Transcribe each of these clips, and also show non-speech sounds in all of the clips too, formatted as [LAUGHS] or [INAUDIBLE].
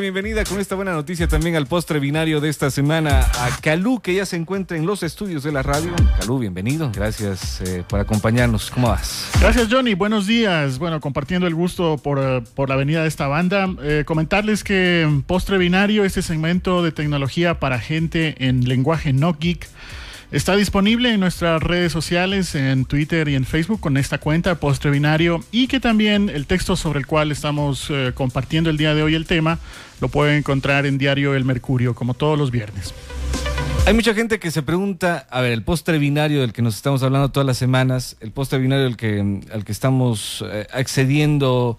bienvenida con esta buena noticia también al postre binario de esta semana a Calú, que ya se encuentra en los estudios de la radio. Calú, bienvenido. Gracias eh, por acompañarnos. ¿Cómo vas? Gracias, Johnny. Buenos días. Bueno, compartiendo el gusto por, eh, por la venida de esta banda. Eh, comentarles que Postre Binario, este segmento de tecnología para gente en lenguaje no geek, Está disponible en nuestras redes sociales, en Twitter y en Facebook con esta cuenta Postre Binario y que también el texto sobre el cual estamos eh, compartiendo el día de hoy el tema lo pueden encontrar en Diario El Mercurio como todos los viernes. Hay mucha gente que se pregunta, a ver, el postre binario del que nos estamos hablando todas las semanas, el postre binario al que, al que estamos eh, accediendo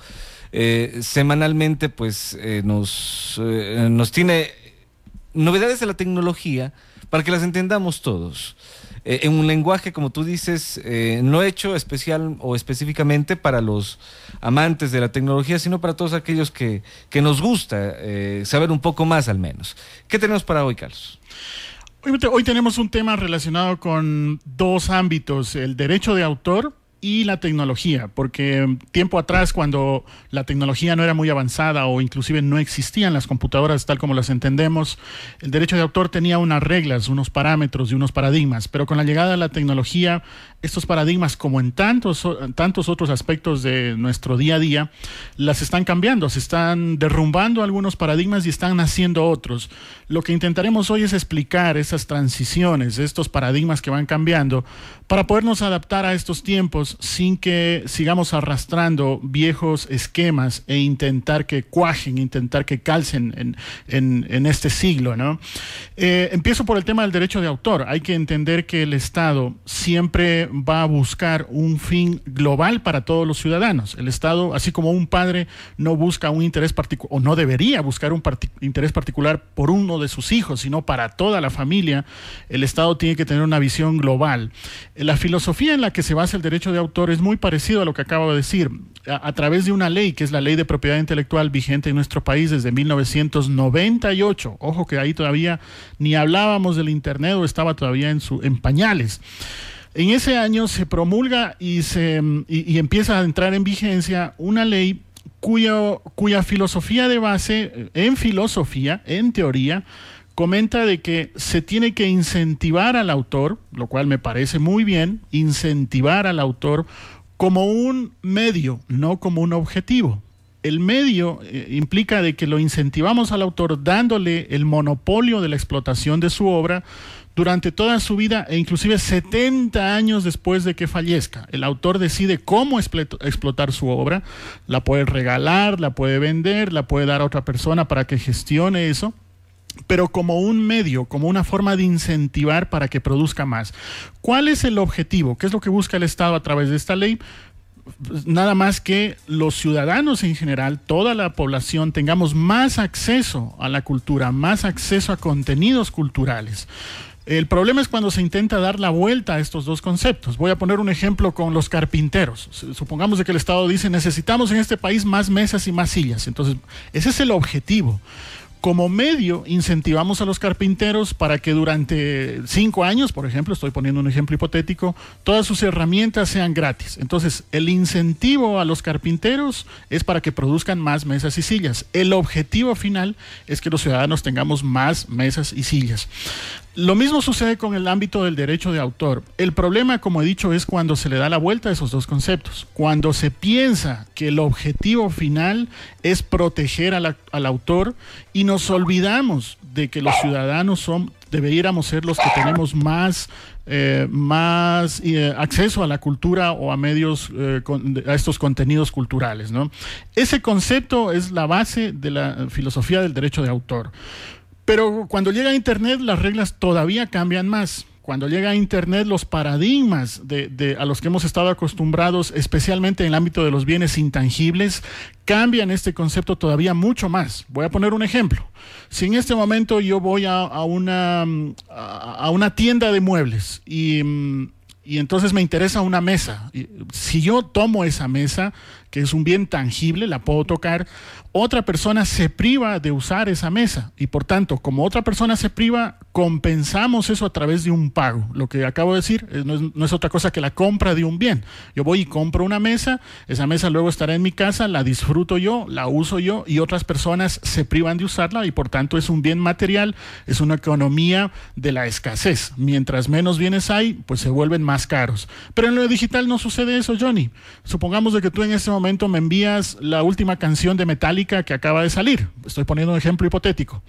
eh, semanalmente, pues nos, nos tiene novedades de la tecnología para que las entendamos todos. Eh, en un lenguaje, como tú dices, eh, no hecho especial o específicamente para los amantes de la tecnología, sino para todos aquellos que, que nos gusta eh, saber un poco más al menos. ¿Qué tenemos para hoy, Carlos? Hoy, hoy tenemos un tema relacionado con dos ámbitos, el derecho de autor y la tecnología, porque tiempo atrás cuando la tecnología no era muy avanzada o inclusive no existían las computadoras tal como las entendemos, el derecho de autor tenía unas reglas, unos parámetros y unos paradigmas, pero con la llegada de la tecnología, estos paradigmas, como en tantos, tantos otros aspectos de nuestro día a día, las están cambiando, se están derrumbando algunos paradigmas y están naciendo otros. Lo que intentaremos hoy es explicar esas transiciones, estos paradigmas que van cambiando, para podernos adaptar a estos tiempos sin que sigamos arrastrando viejos esquemas e intentar que cuajen, intentar que calcen en, este siglo. ¿no? Eh, empiezo por el tema del derecho de autor. Hay que entender que el Estado siempre va a buscar un fin global para todos los ciudadanos. El Estado, así como un padre no busca un interés particular, o no debería buscar un interés particular por uno de sus hijos, sino para toda la familia, el Estado tiene que tener una visión global. La filosofía en la que se basa el derecho de autor es muy parecido a lo que acabo de decir. A, través de una ley, que es la ley de propiedad intelectual vigente en nuestro país desde 1998. Ojo que ahí todavía ni hablábamos del Internet o estaba todavía en, su, en pañales. En ese año se promulga y, se, y, empieza a entrar en vigencia una ley cuya, cuya filosofía de base, en filosofía, en teoría, comenta de que se tiene que incentivar al autor, lo cual me parece muy bien, incentivar al autor como un medio, no como un objetivo. El medio eh, implica de que lo incentivamos al autor dándole el monopolio de la explotación de su obra durante toda su vida e inclusive 70 años después de que fallezca. El autor decide cómo explotar su obra, la puede regalar, la puede vender, la puede dar a otra persona para que gestione eso pero como un medio, como una forma de incentivar para que produzca más. ¿Cuál es el objetivo? ¿Qué es lo que busca el Estado a través de esta ley? Nada más que los ciudadanos en general, toda la población, tengamos más acceso a la cultura, más acceso a contenidos culturales. El problema es cuando se intenta dar la vuelta a estos dos conceptos. Voy a poner un ejemplo con los carpinteros. Supongamos de que el Estado dice necesitamos en este país más mesas y más sillas. Entonces, ese es el objetivo como medio incentivamos a los carpinteros para que durante cinco años, por ejemplo, estoy poniendo un ejemplo hipotético, todas sus herramientas sean gratis. Entonces, el incentivo a los carpinteros es para que produzcan más mesas y sillas. El objetivo final es que los ciudadanos tengamos más mesas y sillas. Lo mismo sucede con el ámbito del derecho de autor. El problema, como he dicho, es cuando se le da la vuelta a esos dos conceptos. Cuando se piensa que el objetivo final es proteger al autor y nos olvidamos de que los ciudadanos son, deberíamos ser los que tenemos más, eh, más eh, acceso a la cultura o a medios, eh, a estos contenidos culturales. Ese concepto es la base de la filosofía del derecho de autor. Pero cuando llega a Internet las reglas todavía cambian más. Cuando llega a Internet los paradigmas de, a los que hemos estado acostumbrados, especialmente en el ámbito de los bienes intangibles, cambian este concepto todavía mucho más. Voy a poner un ejemplo. Si en este momento yo voy a, una, a una tienda de muebles y y entonces me interesa una mesa. Si yo tomo esa mesa, que es un bien tangible, la puedo tocar, otra persona se priva de usar esa mesa y por tanto, como otra persona se priva, compensamos eso a través de un pago. Lo que acabo de decir eh, no es, otra cosa que la compra de un bien. Yo voy y compro una mesa, esa mesa luego estará en mi casa, la disfruto yo, la uso yo y otras personas se privan de usarla y por tanto es un bien material, es una economía de la escasez. Mientras menos bienes hay, pues se vuelven más caros. Pero en lo digital no sucede eso, Johnny. Supongamos de que tú en este momento me envías la última canción de Metallica que acaba de salir. Estoy poniendo un ejemplo hipotético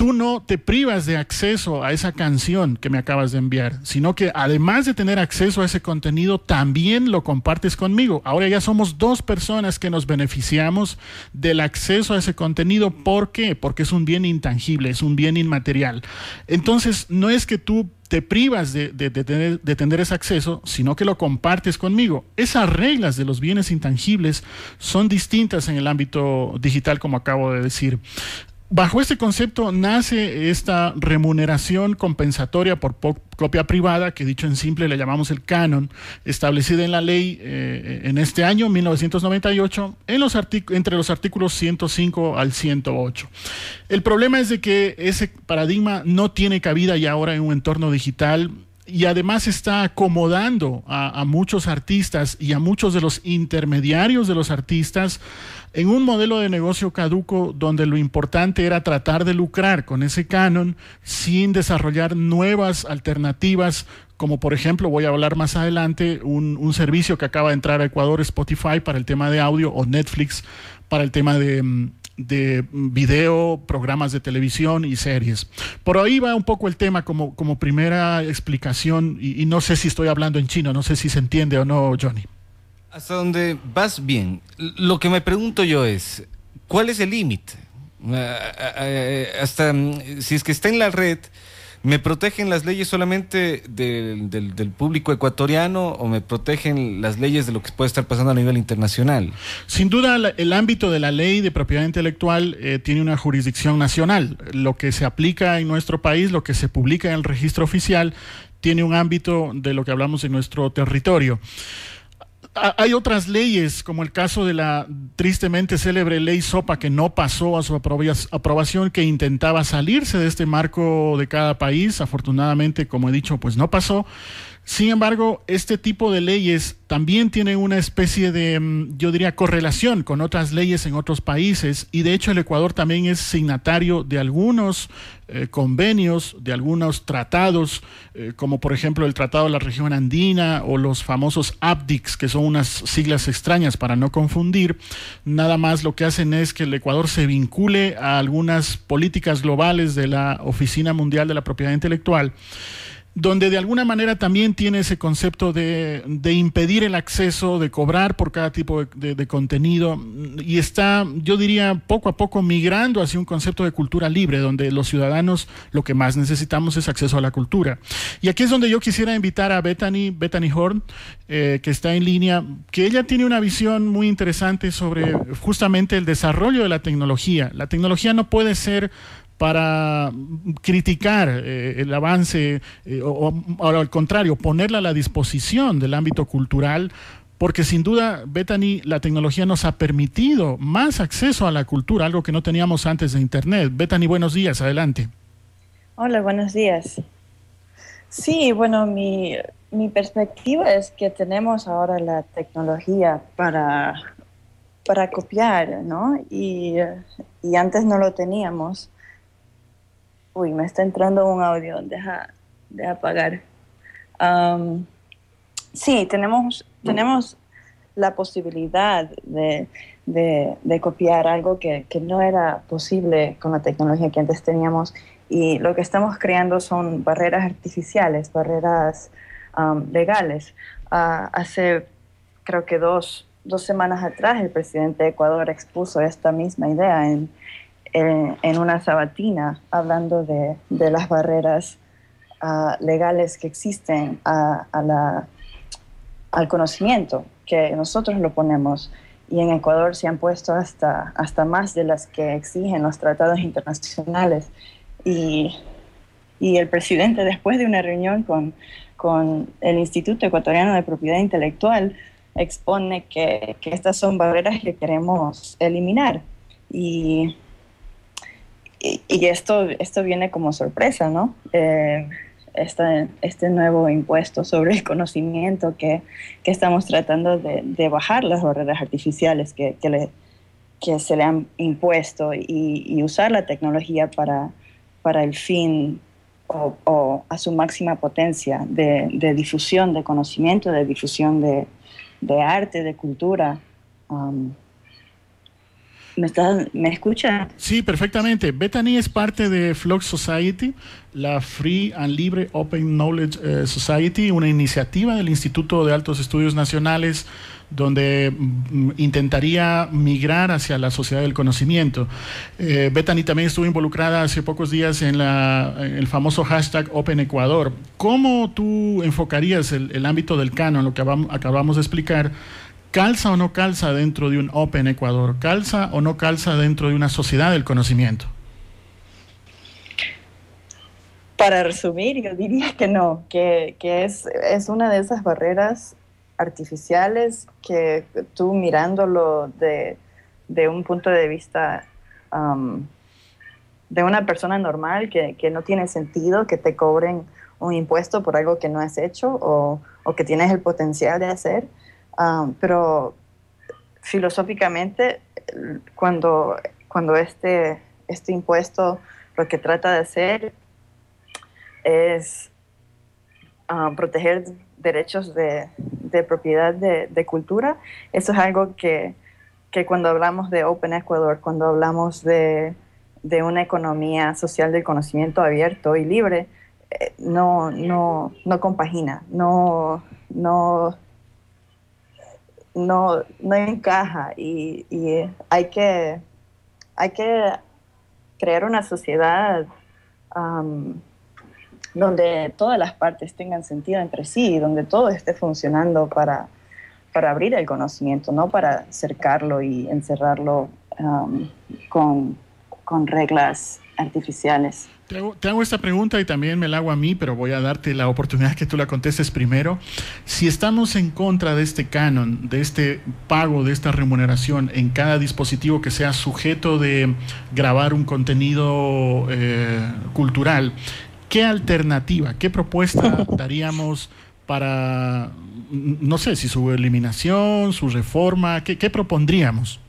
tú no te privas de acceso a esa canción que me acabas de enviar, sino que además de tener acceso a ese contenido, también lo compartes conmigo. Ahora ya somos dos personas que nos beneficiamos del acceso a ese contenido. ¿Por qué? Porque es un bien intangible, es un bien inmaterial. Entonces, no es que tú te privas de, tener, tener, ese acceso, sino que lo compartes conmigo. Esas reglas de los bienes intangibles son distintas en el ámbito digital, como acabo de decir. Bajo este concepto nace esta remuneración compensatoria por copia privada, que dicho en simple le llamamos el canon, establecida en la ley eh, en este año, 1998, en los entre los artículos 105 al 108. El problema es de que ese paradigma no tiene cabida ya ahora en un entorno digital y además está acomodando a, muchos artistas y a muchos de los intermediarios de los artistas en un modelo de negocio caduco donde lo importante era tratar de lucrar con ese canon sin desarrollar nuevas alternativas como por ejemplo, voy a hablar más adelante, un, un servicio que acaba de entrar a Ecuador, Spotify, para el tema de audio, o Netflix para el tema de, de video, programas de televisión y series. Por ahí va un poco el tema como, como primera explicación y, no sé si estoy hablando en chino, no sé si se entiende o no, Johnny. Hasta donde vas bien. Lo que me pregunto yo es, ¿cuál es el límite? Eh, eh, eh, hasta mm, si es que está en la red, ¿Me protegen las leyes solamente del, del, público ecuatoriano o me protegen las leyes de lo que puede estar pasando a nivel internacional? Sin duda, el ámbito de la ley de propiedad intelectual eh, tiene una jurisdicción nacional. Lo que se aplica en nuestro país, lo que se publica en el registro oficial, tiene un ámbito de lo que hablamos en nuestro territorio hay otras leyes, como el caso de la tristemente célebre ley SOPA, que no pasó a su aprobación, que intentaba salirse de este marco de cada país. Afortunadamente, como he dicho, pues no pasó. Sin embargo, este tipo de leyes también tienen una especie de, mm, yo diría, correlación con otras leyes en otros países y de hecho el Ecuador también es signatario de algunos eh, convenios, de algunos tratados, eh, como por ejemplo el Tratado de la Región Andina o los famosos APDICS, que son unas siglas extrañas para no confundir. Nada más lo que hacen es que el Ecuador se vincule a algunas políticas globales de la Oficina Mundial de la Propiedad Intelectual donde de alguna manera también tiene ese concepto de, impedir el acceso, de cobrar por cada tipo de, contenido, y está, yo diría, poco a poco migrando hacia un concepto de cultura libre, donde los ciudadanos lo que más necesitamos es acceso a la cultura. Y aquí es donde yo quisiera invitar a Bethany, Bethany Horn, eh, que está en línea, que ella tiene una visión muy interesante sobre justamente el desarrollo de la tecnología. La tecnología no puede ser para criticar eh, el avance eh, o, al contrario, ponerla a la disposición del ámbito cultural, porque sin duda, Bethany, la tecnología nos ha permitido más acceso a la cultura, algo que no teníamos antes de Internet. Bethany, buenos días, adelante. Hola, buenos días. Sí, bueno, mi, mi perspectiva es que tenemos ahora la tecnología para, para copiar, ¿no? Y, y antes no lo teníamos. Uy, me está entrando un audio, deja, de apagar. sí, tenemos, tenemos la posibilidad de, copiar algo que, no era posible con la tecnología que antes teníamos y lo que estamos creando son barreras artificiales, barreras legales. Ah, hace creo que dos, dos semanas atrás el presidente de Ecuador expuso esta misma idea en, en, una sabatina hablando de, las barreras ah, legales que existen a, la, al conocimiento, que nosotros lo ponemos. Y en Ecuador se han puesto hasta, hasta más de las que exigen los tratados internacionales. Y, y el presidente, después de una reunión con, con el Instituto Ecuatoriano de Propiedad Intelectual, expone que, estas son barreras que queremos eliminar. Y, y, esto, esto viene como sorpresa, ¿no? Eh, este nuevo impuesto sobre el conocimiento que, estamos tratando de, bajar las barreras artificiales que, que, se le han impuesto y, usar la tecnología para, para el fin o, a su máxima potencia de, difusión de conocimiento, de difusión de, arte, de cultura. Um, ¿Me, está, ¿Me escucha? Sí, perfectamente. Bethany es parte de Flux Society, la Free and Libre Open Knowledge eh, Society, una iniciativa del Instituto de Altos Estudios Nacionales donde mm, intentaría migrar hacia la sociedad del conocimiento. Eh, Bethany también estuvo involucrada hace pocos días en, el famoso hashtag Open Ecuador. ¿Cómo tú enfocarías el, el ámbito del canon, lo que acabamos de explicar, ¿Calza o no calza dentro de un Open Ecuador? ¿Calza o no calza dentro de una sociedad del conocimiento? Para resumir, yo diría que no, que, es, es, una de esas barreras artificiales que tú mirándolo de, un punto de vista um, de una persona normal, que, no tiene sentido que te cobren un impuesto por algo que no has hecho o, o que tienes el potencial de hacer Um, pero filosóficamente, cuando, cuando este, este impuesto lo que trata de hacer es um, proteger derechos de, propiedad de, de, cultura, eso es algo que, que, cuando hablamos de Open Ecuador, cuando hablamos de, de una economía social del conocimiento abierto y libre, eh, no, no, no compagina, no, no no, no encaja y, hay, que, hay que crear una sociedad donde todas las partes tengan sentido entre sí, donde todo esté funcionando para, para abrir el conocimiento, no para cercarlo y encerrarlo con, con reglas artificiales. Te hago, esta pregunta y también me la hago a mí, pero voy a darte la oportunidad que tú la contestes primero. Si estamos en contra de este canon, de este pago, de esta remuneración en cada dispositivo que sea sujeto de grabar un contenido eh, cultural, ¿qué alternativa, qué propuesta [LAUGHS] daríamos para, no sé, si su eliminación, su reforma, qué, qué propondríamos?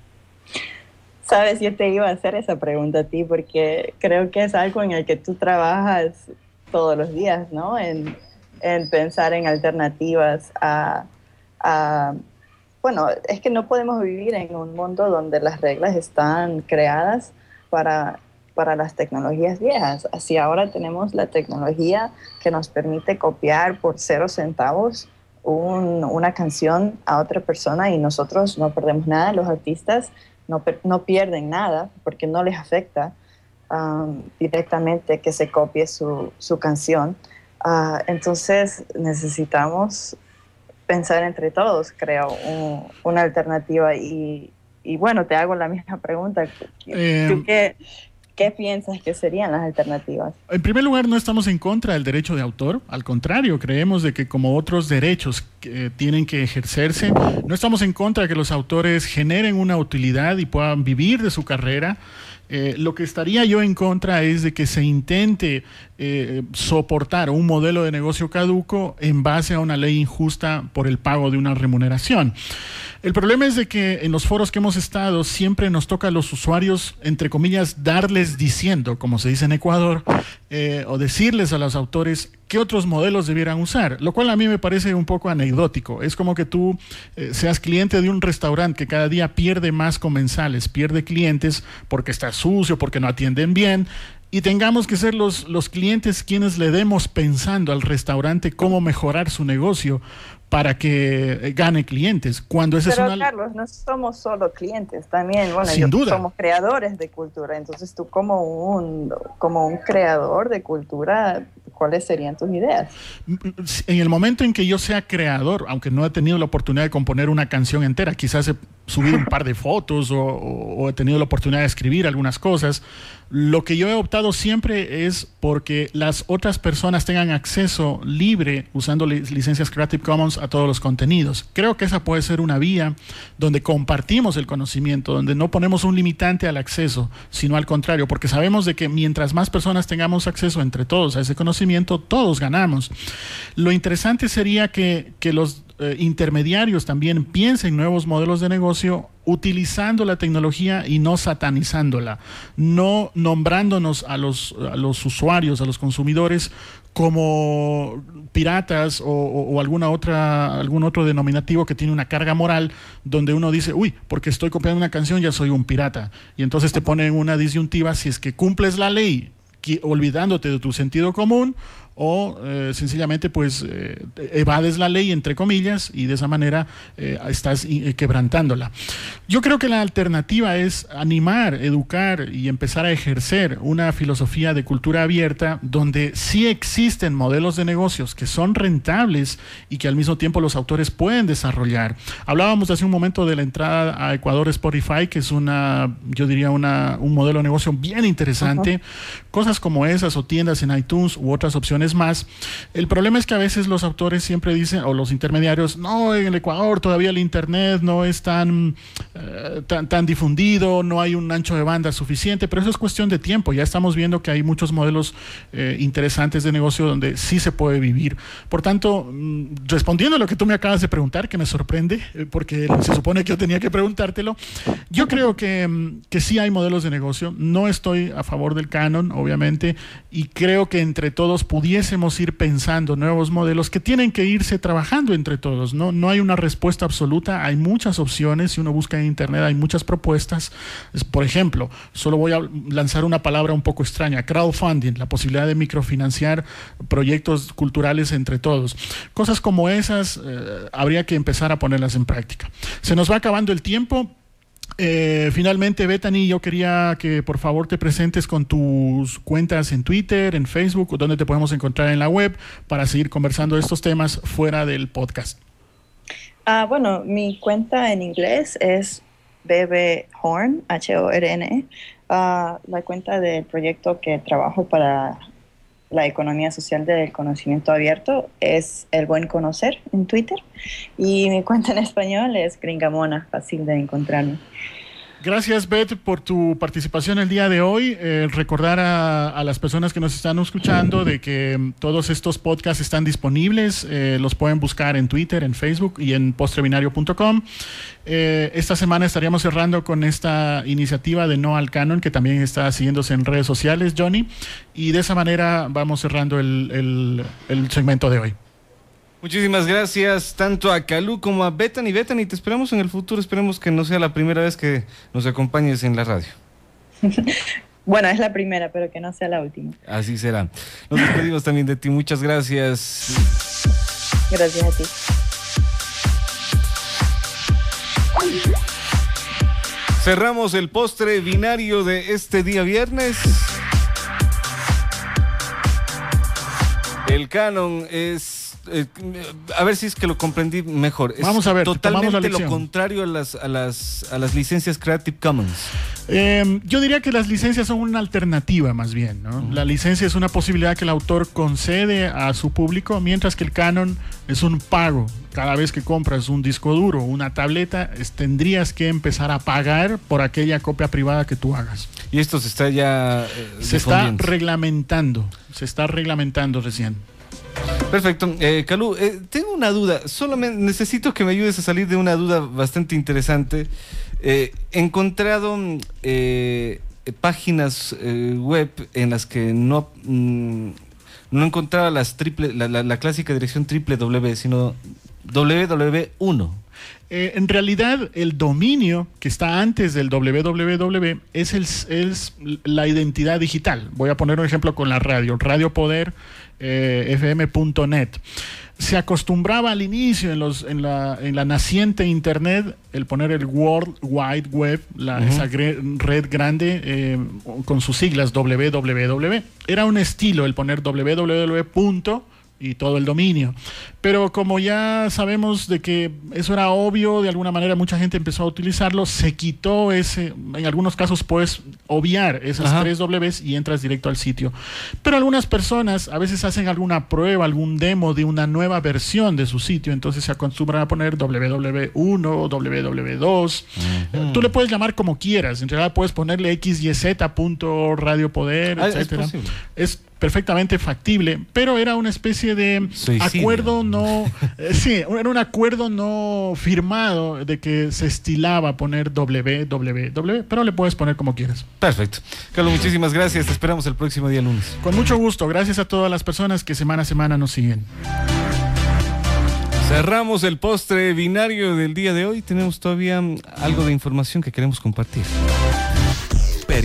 Sabes, yo te iba a hacer esa pregunta a ti porque creo que es algo en el que tú trabajas todos los días, ¿no? En, pensar en alternativas a, Bueno, es que no podemos vivir en un mundo donde las reglas están creadas para, para las tecnologías viejas. Así ahora tenemos la tecnología que nos permite copiar por cero centavos una canción a otra persona y nosotros no perdemos nada, los artistas no, pierden nada porque no les afecta um, directamente que se copie su, canción. Ah, entonces necesitamos pensar entre todos, creo, una alternativa. Y, bueno, te hago la misma pregunta. Eh, qué, ¿Qué piensas que serían las alternativas? En primer lugar, no estamos en contra del derecho de autor, al contrario, creemos de que como otros derechos que tienen que ejercerse, no estamos en contra de que los autores generen una utilidad y puedan vivir de su carrera. Eh, lo que estaría yo en contra es de que se intente eh, soportar un modelo de negocio caduco en base a una ley injusta por el pago de una remuneración. El problema es de que en los foros que hemos estado siempre nos toca a los usuarios, entre comillas, darles diciendo, como se dice en Ecuador, eh, o decirles a los autores qué otros modelos debieran usar, lo cual a mí me parece un poco anecdótico. Es como que tú eh, seas cliente de un restaurante que cada día pierde más comensales, pierde clientes porque está sucio, porque no atienden bien, y tengamos que ser los, los clientes quienes le demos pensando al restaurante cómo mejorar su negocio para que eh, gane clientes. Cuando ese Pero Carlos, no somos solo clientes, también, bueno, somos creadores de cultura. Entonces tú como un, como un creador de cultura, ¿cuáles serían tus ideas? En el momento en que yo sea creador, aunque no he tenido la oportunidad de componer una canción entera, quizás subido un par de fotos o, he tenido la oportunidad de escribir algunas cosas. Lo que yo he optado siempre es porque las otras personas tengan acceso libre usando licencias Creative Commons a todos los contenidos. Creo que esa puede ser una vía donde compartimos el conocimiento, donde no ponemos un limitante al acceso, sino al contrario, porque sabemos de que mientras más personas tengamos acceso entre todos a ese conocimiento, todos ganamos. Lo interesante sería que, que los eh, intermediarios también piensen nuevos modelos de negocio utilizando la tecnología y no satanizándola, no nombrándonos a los, a los usuarios, a los consumidores como piratas o, alguna otra, algún otro denominativo que tiene una carga moral donde uno dice, uy, porque estoy copiando una canción ya soy un pirata. Y entonces te ponen una disyuntiva si es que cumples la ley olvidándote de tu sentido común o eh, sencillamente pues eh, evades la ley entre comillas y de esa manera eh, estás quebrantándola. Yo creo que la alternativa es animar, educar y empezar a ejercer una filosofía de cultura abierta donde sí existen modelos de negocios que son rentables y que al mismo tiempo los autores pueden desarrollar. Hablábamos hace un momento de la entrada a Ecuador Spotify, que es una, yo diría, una, un modelo de negocio bien interesante. Cosas como esas o tiendas en iTunes u otras opciones más. El problema es que a veces los autores siempre dicen, o los intermediarios, no, en el Ecuador todavía el Internet no es tan, eh, tan, tan difundido, no hay un ancho de banda suficiente, pero eso es cuestión de tiempo. Ya estamos viendo que hay muchos modelos eh, interesantes de negocio donde sí se puede vivir. Por tanto, mm, respondiendo a lo que tú me acabas de preguntar, que me sorprende, eh, porque se supone que yo tenía que preguntártelo, yo creo que, mm, que sí hay modelos de negocio. No estoy a favor del canon, obviamente, y creo que entre todos pudiéramos ir pensando nuevos modelos que tienen que irse trabajando entre todos. No, no hay una respuesta absoluta, hay muchas opciones. Si uno busca en Internet, hay muchas propuestas. Por ejemplo, solo voy a lanzar una palabra un poco extraña, crowdfunding, la posibilidad de microfinanciar proyectos culturales entre todos. Cosas como esas eh, habría que empezar a ponerlas en práctica. Se nos va acabando el tiempo. Eh, finalmente, Bethany, yo quería que por favor te presentes con tus cuentas en Twitter, en Facebook, donde te podemos encontrar en la web para seguir conversando estos temas fuera del podcast. Ah, bueno, mi cuenta en inglés es Bebe Horn, H-O-R-N. Ah, la cuenta del proyecto que trabajo para la economía social del conocimiento abierto es El Buen Conocer en Twitter y mi cuenta en español es Gringamona, fácil de encontrarme. Gracias, Beth, por tu participación el día de hoy. Eh, recordar a, las personas que nos están escuchando de que mm, todos estos podcasts están disponibles. Eh, los pueden buscar en Twitter, en Facebook y en postrebinario.com. Eh, esta semana estaríamos cerrando con esta iniciativa de No al Canon, que también está siguiéndose en redes sociales, Johnny. Y de esa manera vamos cerrando el segmento de hoy. Muchísimas gracias tanto a Calú como a Bethany. Bethany, te esperamos en el futuro. Esperemos que no sea la primera vez que nos acompañes en la radio. [LAUGHS] Bueno, es la primera, pero que no sea la última. Así será. Nos despedimos también de ti. Muchas gracias. Gracias a ti. Cerramos el postre binario de este día viernes. El canon es eh, a ver si es que lo comprendí mejor. Vamos a ver, totalmente lo contrario a las, a las, a las licencias Creative Commons. Em, yo diría que las licencias son una alternativa más bien. ¿no? La licencia es una posibilidad que el autor concede a su público, mientras que el canon es un pago. Cada vez que compras un disco duro, una tableta, tendrías que empezar a pagar por aquella copia privada que tú hagas. Y esto se está ya... Eh, se está reglamentando, se está reglamentando recién. Perfecto. Eh, Calú, eh, tengo una duda. Solamente necesito que me ayudes a salir de una duda bastante interesante. Eh, he encontrado mm, eh, páginas web en las que no, mm, no encontraba las triple, la, clásica dirección www, sino ww1. Eh, en realidad, el dominio que está antes del www es, la identidad digital. Voy a poner un ejemplo con la radio, Radio eh, Se acostumbraba al inicio en, la, naciente Internet el poner el World Wide Web, la, esa red grande eh, con sus siglas www. Era un estilo el poner www y todo el dominio. Pero como ya sabemos de que eso era obvio, de alguna manera mucha gente empezó a utilizarlo, se quitó ese, en algunos casos puedes obviar esas tres Ws y entras directo al sitio. Pero algunas personas a veces hacen alguna prueba, algún demo de una nueva versión de su sitio, entonces se acostumbran a poner www1 o www2. Tú le puedes llamar como quieras, en realidad puedes ponerle xyz.radiopoder, ah, etcétera. Es, perfectamente factible, pero era una especie de acuerdo no, eh, sí, era un acuerdo no firmado de que se estilaba poner www, pero le puedes poner como quieras. Perfecto. Carlos, muchísimas gracias. Te esperamos el próximo día lunes. Con mucho gusto. Gracias a todas las personas que semana a semana nos siguen. Cerramos el postre binario del día de hoy. Tenemos todavía algo de información que queremos compartir.